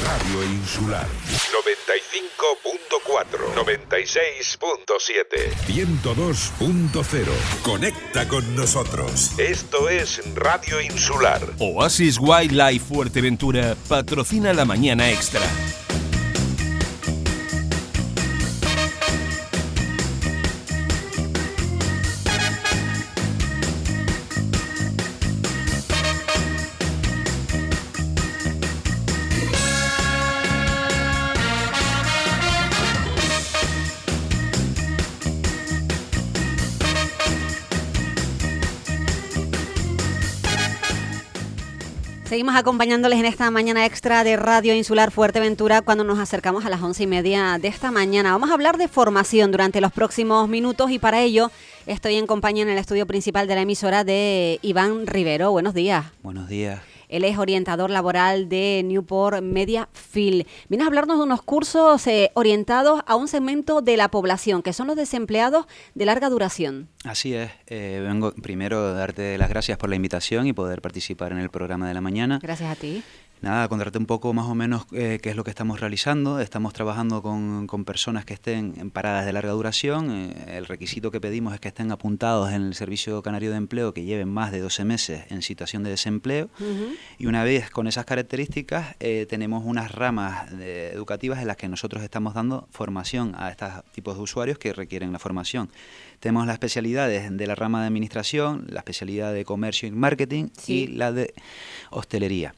Radio Insular. 95.4, 96.7, 102.0. Conecta con nosotros. Esto es Radio Insular. Oasis Wildlife Fuerteventura patrocina la mañana extra. Seguimos acompañándoles en esta mañana extra de Radio Insular Fuerteventura cuando nos acercamos a las once y media de esta mañana. Vamos a hablar de formación durante los próximos minutos y para ello estoy en compañía en el estudio principal de la emisora de Iván Rivero. Buenos días. Buenos días. Él es orientador laboral de Newport Media Field. Viene a hablarnos de unos cursos eh, orientados a un segmento de la población, que son los desempleados de larga duración. Así es. Eh, vengo primero a darte las gracias por la invitación y poder participar en el programa de la mañana. Gracias a ti. Nada, contarte un poco más o menos eh, qué es lo que estamos realizando. Estamos trabajando con, con personas que estén en paradas de larga duración. Eh, el requisito que pedimos es que estén apuntados en el Servicio Canario de Empleo, que lleven más de 12 meses en situación de desempleo. Y una vez con esas características, eh, tenemos unas ramas educativas en las que nosotros estamos dando formación a estos tipos de usuarios que requieren la formación. Tenemos las especialidades de la rama de administración, la especialidad de comercio y marketing y la de hostelería.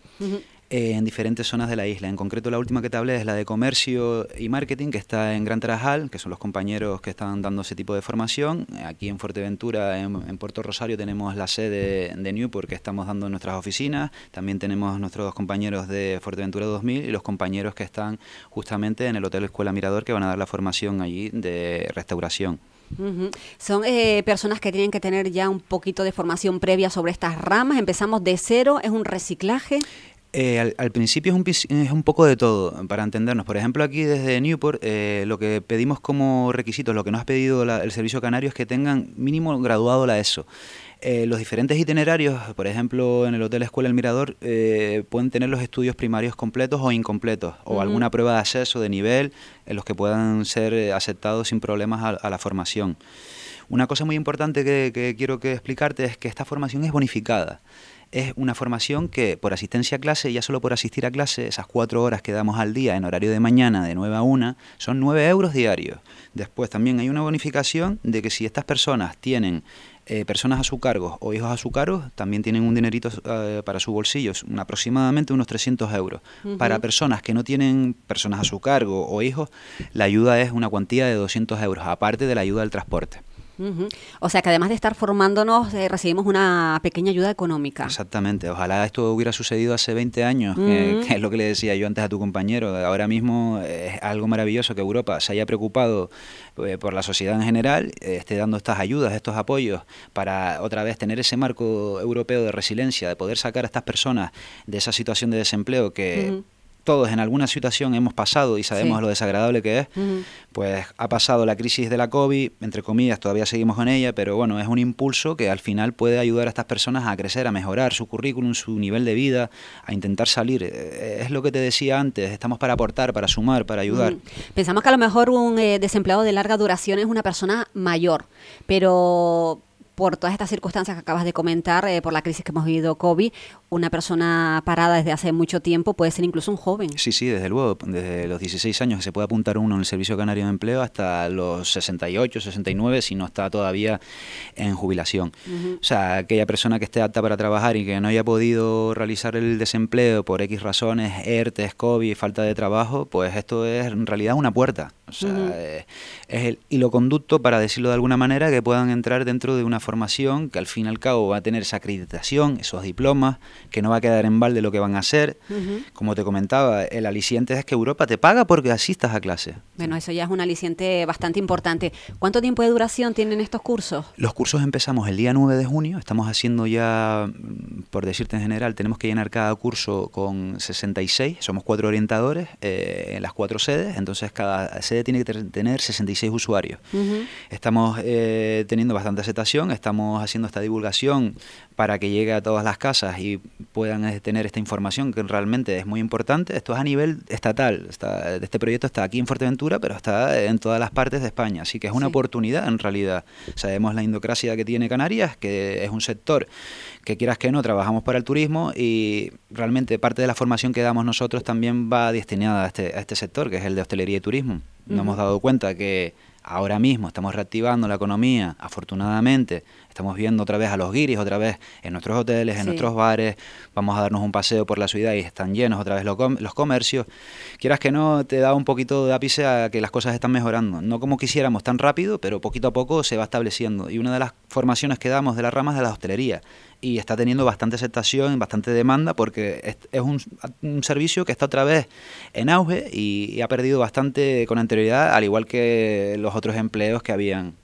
Eh, en diferentes zonas de la isla. En concreto, la última que te hablé es la de comercio y marketing, que está en Gran Tarajal, que son los compañeros que están dando ese tipo de formación. Aquí en Fuerteventura, en, Puerto Rosario, tenemos la sede de Newport que estamos dando en nuestras oficinas. También tenemos nuestros dos compañeros de Fuerteventura 2000 y los compañeros que están justamente en el Hotel Escuela Mirador, que van a dar la formación allí de restauración. Son eh, personas que tienen que tener ya un poquito de formación previa sobre estas ramas. Empezamos de cero, es un reciclaje. Eh, al, principio es un, es un poco de todo, para entendernos. Por ejemplo, aquí desde Newport, eh, lo que pedimos como requisitos, lo que nos ha pedido el Servicio Canario es que tengan mínimo graduado la ESO. Eh, los diferentes itinerarios, por ejemplo, en el Hotel Escuela El Mirador, pueden tener los estudios primarios completos o incompletos, o alguna prueba de acceso de nivel en los que puedan ser aceptados sin problemas a, la formación. Una cosa muy importante que, que quiero que explicarte es que esta formación es bonificada es una formación que por asistencia a clase, ya solo por asistir a clase, esas cuatro horas que damos al día en horario de mañana de 9 a 1, son 9 euros diarios. Después también hay una bonificación de que si estas personas tienen eh, personas a su cargo o hijos a su cargo, también tienen un dinerito eh, para su bolsillo, aproximadamente unos 300 euros. Para personas que no tienen personas a su cargo o hijos, la ayuda es una cuantía de 200 euros, aparte de la ayuda del transporte. O sea que además de estar formándonos, eh, recibimos una pequeña ayuda económica. Exactamente. Ojalá esto hubiera sucedido hace 20 años, que, es lo que le decía yo antes a tu compañero. Ahora mismo es algo maravilloso que Europa se haya preocupado eh, por la sociedad en general, eh, esté dando estas ayudas, estos apoyos, para otra vez tener ese marco europeo de resiliencia, de poder sacar a estas personas de esa situación de desempleo que todos en alguna situación hemos pasado y sabemos lo desagradable que es, pues ha pasado la crisis de la COVID, entre comillas, todavía seguimos con ella, pero bueno, es un impulso que al final puede ayudar a estas personas a crecer, a mejorar su currículum, su nivel de vida, a intentar salir. Eh, es lo que te decía antes, estamos para aportar, para sumar, para ayudar. Pensamos que a lo mejor un eh, desempleado de larga duración es una persona mayor, pero por todas estas circunstancias que acabas de comentar, eh, por la crisis que hemos vivido COVID, una persona parada desde hace mucho tiempo puede ser incluso un joven. Sí, sí, desde luego, desde los 16 años que se puede apuntar uno en el Servicio Canario de Empleo hasta los 68, 69, si no está todavía en jubilación. O sea, aquella persona que esté apta para trabajar y que no haya podido realizar el desempleo por X razones, ERTES, COVID, falta de trabajo, pues esto es en realidad una puerta. O sea, eh, es el hilo conducto, para decirlo de alguna manera, que puedan entrar dentro de una formación que al fin y al cabo va a tener esa acreditación, esos diplomas, que no va a quedar en balde lo que van a hacer. Como te comentaba, el aliciente es que Europa te paga porque asistas a clase. Bueno, eso ya es un aliciente bastante importante. ¿Cuánto tiempo de duración tienen estos cursos? Los cursos empezamos el día 9 de junio, estamos haciendo ya, por decirte en general, tenemos que llenar cada curso con 66, somos cuatro orientadores eh, en las cuatro sedes, entonces cada sede tiene que tener 66 usuarios. Estamos eh, teniendo bastante aceptación, estamos haciendo esta divulgación para que llegue a todas las casas y puedan eh, tener esta información que realmente es muy importante. Esto es a nivel estatal. Está, este proyecto está aquí en Fuerteventura, pero está en todas las partes de España. Así que es una oportunidad en realidad. Sabemos la indocracia que tiene Canarias, que es un sector que quieras que no, trabajamos para el turismo y realmente parte de la formación que damos nosotros también va destinada a este, a este sector, que es el de hostelería y turismo. Nos hemos dado cuenta que ahora mismo estamos reactivando la economía, afortunadamente, Estamos viendo otra vez a los guiris, otra vez en nuestros hoteles, en nuestros bares. Vamos a darnos un paseo por la ciudad y están llenos otra vez los, los comercios. Quieras que no, te da un poquito de ápice a que las cosas están mejorando. No como quisiéramos tan rápido, pero poquito a poco se va estableciendo. Y una de las formaciones que damos de las ramas de la hostelería y está teniendo bastante aceptación, bastante demanda, porque es, un, servicio que está otra vez en auge y, ha perdido bastante con anterioridad, al igual que los otros empleos que habían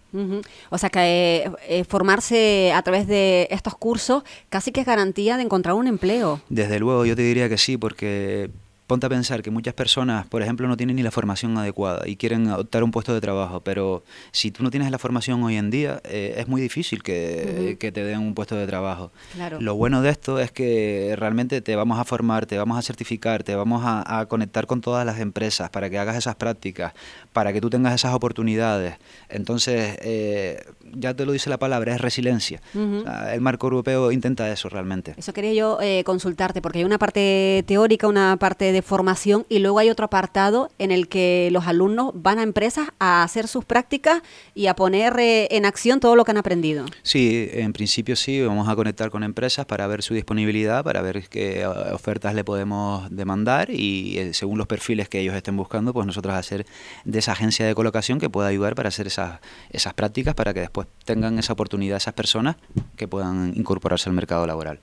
o sea que eh, eh, formarse a través de estos cursos casi que es garantía de encontrar un empleo. Desde luego, yo te diría que sí, porque ponte a pensar que muchas personas, por ejemplo, no tienen ni la formación adecuada y quieren optar un puesto de trabajo, pero si tú no tienes la formación hoy en día, eh, es muy difícil que, te den un puesto de trabajo. Lo bueno de esto es que realmente te vamos a formar, te vamos a certificar, te vamos a, conectar con todas las empresas para que hagas esas prácticas, para que tú tengas esas oportunidades. Entonces, eh, ya te lo dice la palabra, es resiliencia. el marco europeo intenta eso realmente. Eso quería yo eh, consultarte, porque hay una parte teórica, una parte de formación y luego hay otro apartado en el que los alumnos van a empresas a hacer sus prácticas y a poner eh, en acción todo lo que han aprendido. Sí, en principio sí, vamos a conectar con empresas para ver su disponibilidad, para ver qué eh, ofertas le podemos demandar y eh, según los perfiles que ellos estén buscando, pues nosotros hacer de esa agencia de colocación que pueda ayudar para hacer esas, esas prácticas para que después tengan esa oportunidad esas personas que puedan incorporarse al mercado laboral.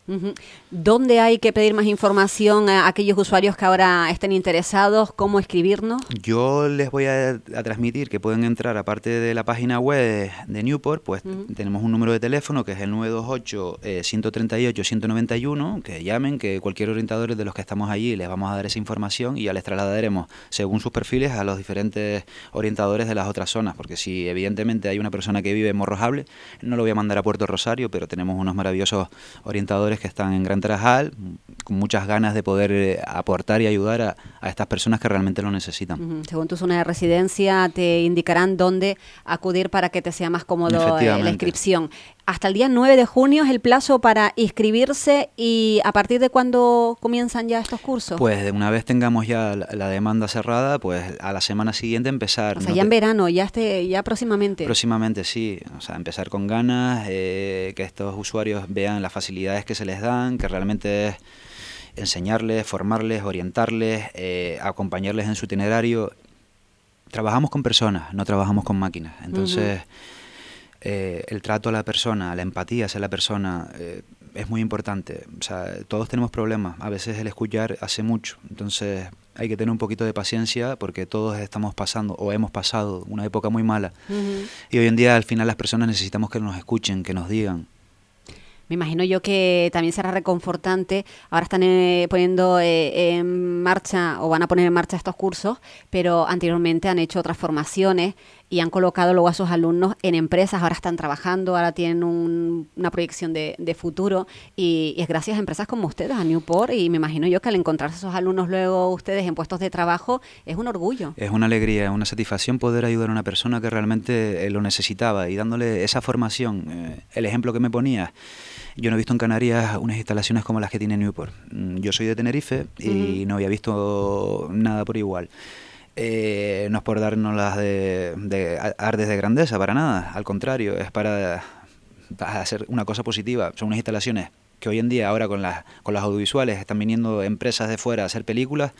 ¿Dónde hay que pedir más información a aquellos usuarios que ahora estén interesados, cómo escribirnos? Yo les voy a, transmitir que pueden entrar, aparte de la página web de Newport, pues tenemos un número de teléfono que es el 928-138-191, que llamen, que cualquier orientador de los que estamos allí les vamos a dar esa información y ya les trasladaremos, según sus perfiles, a los diferentes orientadores de las otras zonas, porque si evidentemente hay una persona que vive en Morrojable, no lo voy a mandar a Puerto Rosario, pero tenemos unos maravillosos orientadores que están en Gran Tarajal, con muchas ganas de poder eh, aportar y ayudar ayudar a, estas personas que realmente lo necesitan. Según tu zona de residencia, te indicarán dónde acudir para que te sea más cómodo eh, la inscripción. Hasta el día 9 de junio es el plazo para inscribirse y a partir de cuándo comienzan ya estos cursos. Pues de una vez tengamos ya la, demanda cerrada, pues a la semana siguiente empezar. O sea, ya en verano, ya este, ya próximamente. Próximamente sí, o sea, empezar con ganas, eh, que estos usuarios vean las facilidades que se les dan, que realmente es enseñarles, formarles, orientarles, eh, acompañarles en su itinerario. Trabajamos con personas, no trabajamos con máquinas. Entonces, eh, el trato a la persona, la empatía hacia la persona eh, es muy importante. O sea, todos tenemos problemas. A veces el escuchar hace mucho. Entonces, hay que tener un poquito de paciencia porque todos estamos pasando o hemos pasado una época muy mala. Y hoy en día, al final, las personas necesitamos que nos escuchen, que nos digan. Me imagino yo que también será reconfortante. Ahora están eh, poniendo eh, en marcha o van a poner en marcha estos cursos, pero anteriormente han hecho otras formaciones y han colocado luego a sus alumnos en empresas. Ahora están trabajando, ahora tienen una proyección de, futuro y, es gracias a empresas como ustedes, a Newport. Y me imagino yo que al encontrarse esos alumnos luego ustedes en puestos de trabajo es un orgullo. Es una alegría, una satisfacción poder ayudar a una persona que realmente eh, lo necesitaba y dándole esa formación. el ejemplo que me ponía yo no he visto en Canarias unas instalaciones como las que tiene Newport. Mm, yo soy de Tenerife y no había visto nada por igual. Eh, no es por darnos las de, de ardes de grandeza, para nada. Al contrario, es para hacer una cosa positiva. Son unas instalaciones que hoy en día, ahora con las, con las audiovisuales, están viniendo empresas de fuera a hacer películas,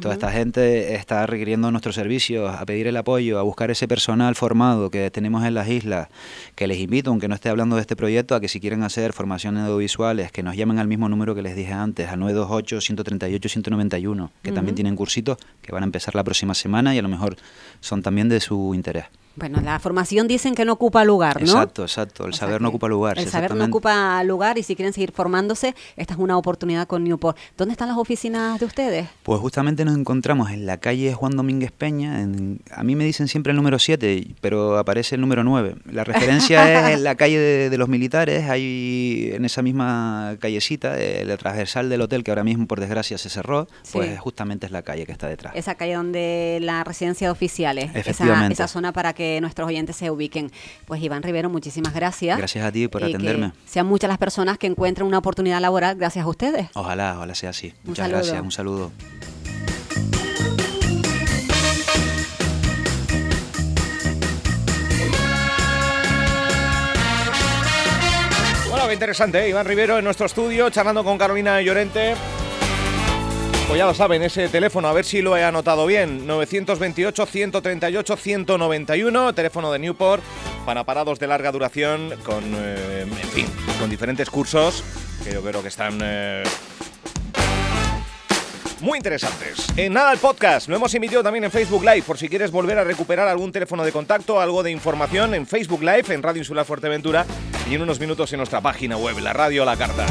toda esta gente está requiriendo nuestros servicios, a pedir el apoyo, a buscar ese personal formado que tenemos en las islas, que les invito, aunque no esté hablando de este proyecto, a que si quieren hacer formaciones audiovisuales, que nos llamen al mismo número que les dije antes, al 928-138-191, que también tienen cursitos que van a empezar la próxima semana y a lo mejor son también de su interés. Bueno, la formación dicen que no ocupa lugar, ¿no? Exacto, exacto. El O saber no ocupa lugar. El saber no ocupa lugar y si quieren seguir formándose, esta es una oportunidad con Newport. ¿Dónde están las oficinas de ustedes? Pues justamente nos encontramos en la calle Juan Domínguez Peña. en- a mí me dicen siempre el número 7, pero aparece el número 9. La referencia es en la calle de, de los militares. Hay en esa misma callecita, eh, la transversal del hotel, que ahora mismo por desgracia se cerró, Sí. pues justamente es la calle que está detrás. Esa calle donde la residencia de oficiales, esa, Efectivamente. esa zona para que nuestros oyentes se ubiquen. Pues Iván Rivero, muchísimas gracias. Gracias a ti por Y que atenderme. sean muchas las personas que encuentren una oportunidad laboral gracias a ustedes. Ojalá, ojalá sea así. Un Muchas saludo. gracias, un saludo. Bueno, qué interesante, ¿eh? Iván Rivero en nuestro estudio, charlando con Carolina Llorente. Pues ya lo saben, ese teléfono, a ver si lo he anotado bien. 928-138-191, teléfono de Newport, para parados de larga duración, con, eh, en fin, con diferentes cursos que yo creo que están eh, muy interesantes. En nada, el podcast lo hemos emitido también en Facebook Live, por si quieres volver a recuperar algún teléfono de contacto, algo de información en Facebook Live, en Radio Insular Fuerteventura y en unos minutos en nuestra página web, la radio la carta.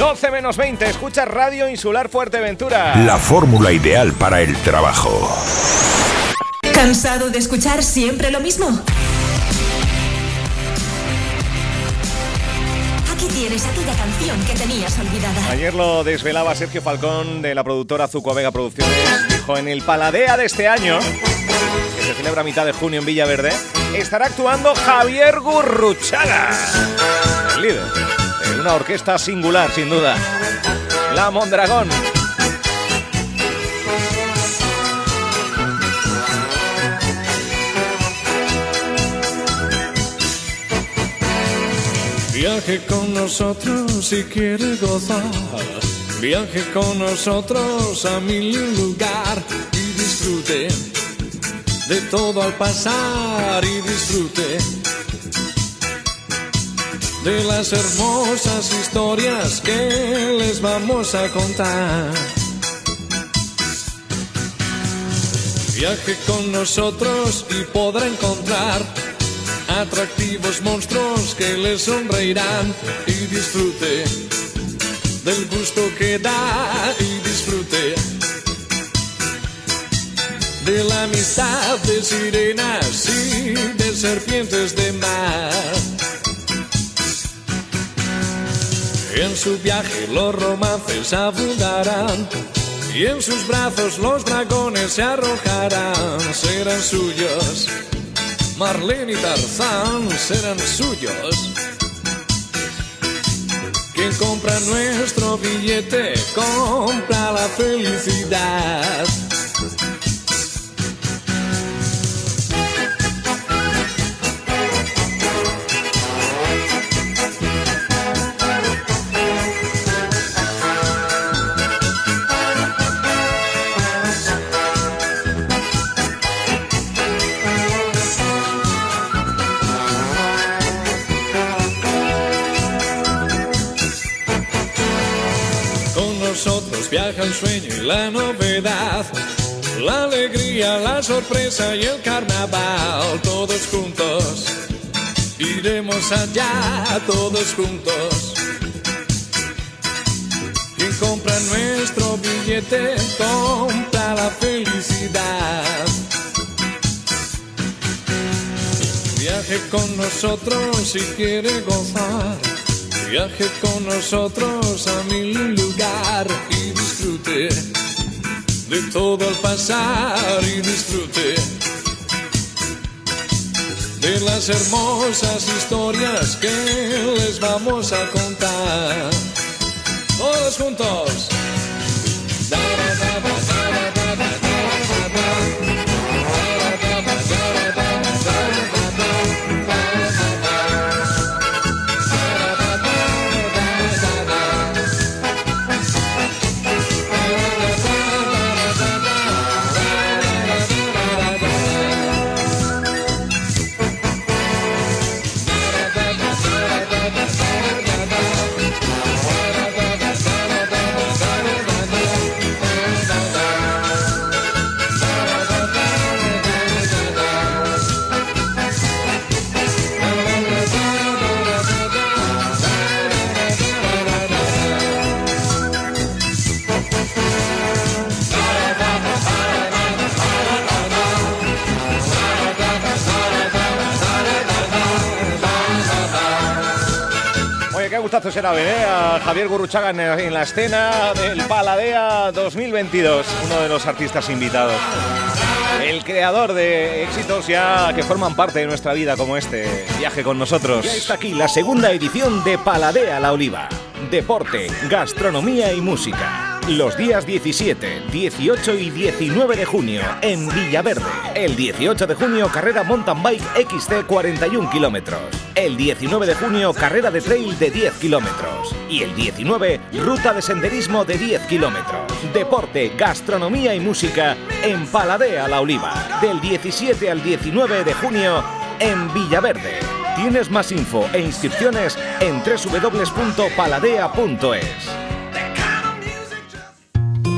12 menos 20, escucha Radio Insular Fuerteventura. La fórmula ideal para el trabajo. ¿Cansado de escuchar siempre lo mismo? Aquí tienes aquella canción que tenías olvidada. Ayer lo desvelaba Sergio Falcón de la productora Zuco Vega Producciones. Dijo, en el Paladea de este año, que se celebra a mitad de junio en Villaverde, estará actuando Javier Gurruchaga, el líder de una orquesta singular, sin duda. La Mondragón. Viaje con nosotros si quiere gozar. Viaje con nosotros a mi lugar y disfrute de todo al pasar y disfrute de las hermosas historias que les vamos a contar. Viaje con nosotros y podrá encontrar atractivos monstruos que le sonreirán y disfrute del gusto que da y disfrute de la amistad de sirenas y de serpientes de mar. En su viaje los romances abundarán y en sus brazos los dragones se arrojarán, serán suyos. Marlene y Tarzán serán suyos. Quien compra nuestro billete compra la felicidad. El sueño y la novedad, la alegría, la sorpresa y el carnaval, todos juntos. Iremos allá, todos juntos. Quien compra nuestro billete compra la felicidad. Viaje con nosotros si quiere gozar. Viaje con nosotros a mi lugar y disfrute de todo al pasar y disfrute de las hermosas historias que les vamos a contar. Todos juntos. Será ver ¿eh? a Javier Gurruchaga en, en la escena del Paladea 2022, uno de los artistas invitados. El creador de éxitos ya que forman parte de nuestra vida como este viaje con nosotros. Ya está aquí la segunda edición de Paladea la Oliva. Deporte, gastronomía y música. Los días 17, 18 y 19 de junio en Villaverde. El 18 de junio, carrera mountain bike XC 41 kilómetros. El 19 de junio, carrera de trail de 10 kilómetros. Y el 19, ruta de senderismo de 10 kilómetros. Deporte, gastronomía y música en Paladea la Oliva. Del 17 al 19 de junio en Villaverde. Tienes más info e inscripciones en www.paladea.es.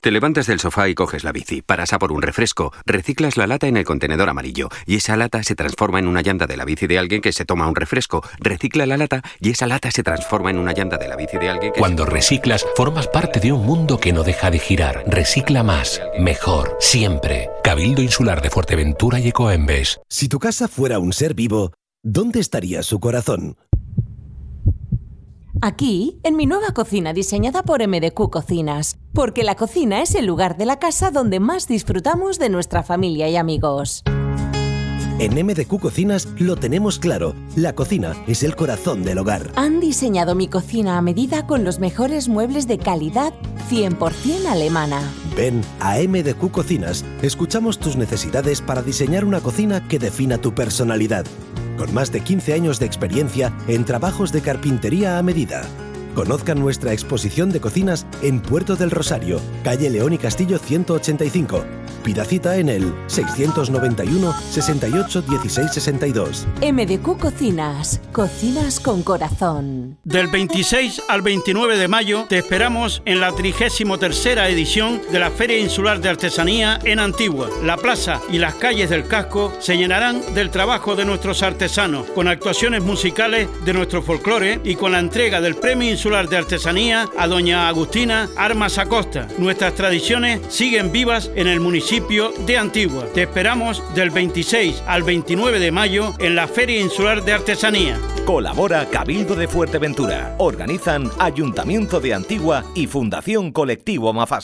Te levantas del sofá y coges la bici, paras a por un refresco, reciclas la lata en el contenedor amarillo y esa lata se transforma en una llanta de la bici de alguien que se toma un refresco, recicla la lata y esa lata se transforma en una llanta de la bici de alguien que Cuando reciclas, formas parte de un mundo que no deja de girar. Recicla más, mejor, siempre. Cabildo Insular de Fuerteventura y Ecoembes. Si tu casa fuera un ser vivo, ¿dónde estaría su corazón? Aquí, en mi nueva cocina diseñada por MDQ Cocinas, porque la cocina es el lugar de la casa donde más disfrutamos de nuestra familia y amigos. En MDQ Cocinas lo tenemos claro, la cocina es el corazón del hogar. Han diseñado mi cocina a medida con los mejores muebles de calidad 100% alemana. Ven a MDQ Cocinas, escuchamos tus necesidades para diseñar una cocina que defina tu personalidad con más de 15 años de experiencia en trabajos de carpintería a medida. Conozcan nuestra exposición de cocinas en Puerto del Rosario, calle León y Castillo 185. Pida cita en el 691 68 16 62. MDQ Cocinas, cocinas con corazón. Del 26 al 29 de mayo te esperamos en la 33 edición de la Feria Insular de Artesanía en Antigua. La plaza y las calles del casco se llenarán del trabajo de nuestros artesanos, con actuaciones musicales de nuestro folclore y con la entrega del Premio Insular de Artesanía a doña Agustina Armas Acosta. Nuestras tradiciones siguen vivas en el de Antigua. Te esperamos del 26 al 29 de mayo en la Feria Insular de Artesanía. Colabora Cabildo de Fuerteventura. Organizan Ayuntamiento de Antigua y Fundación Colectivo Mafas.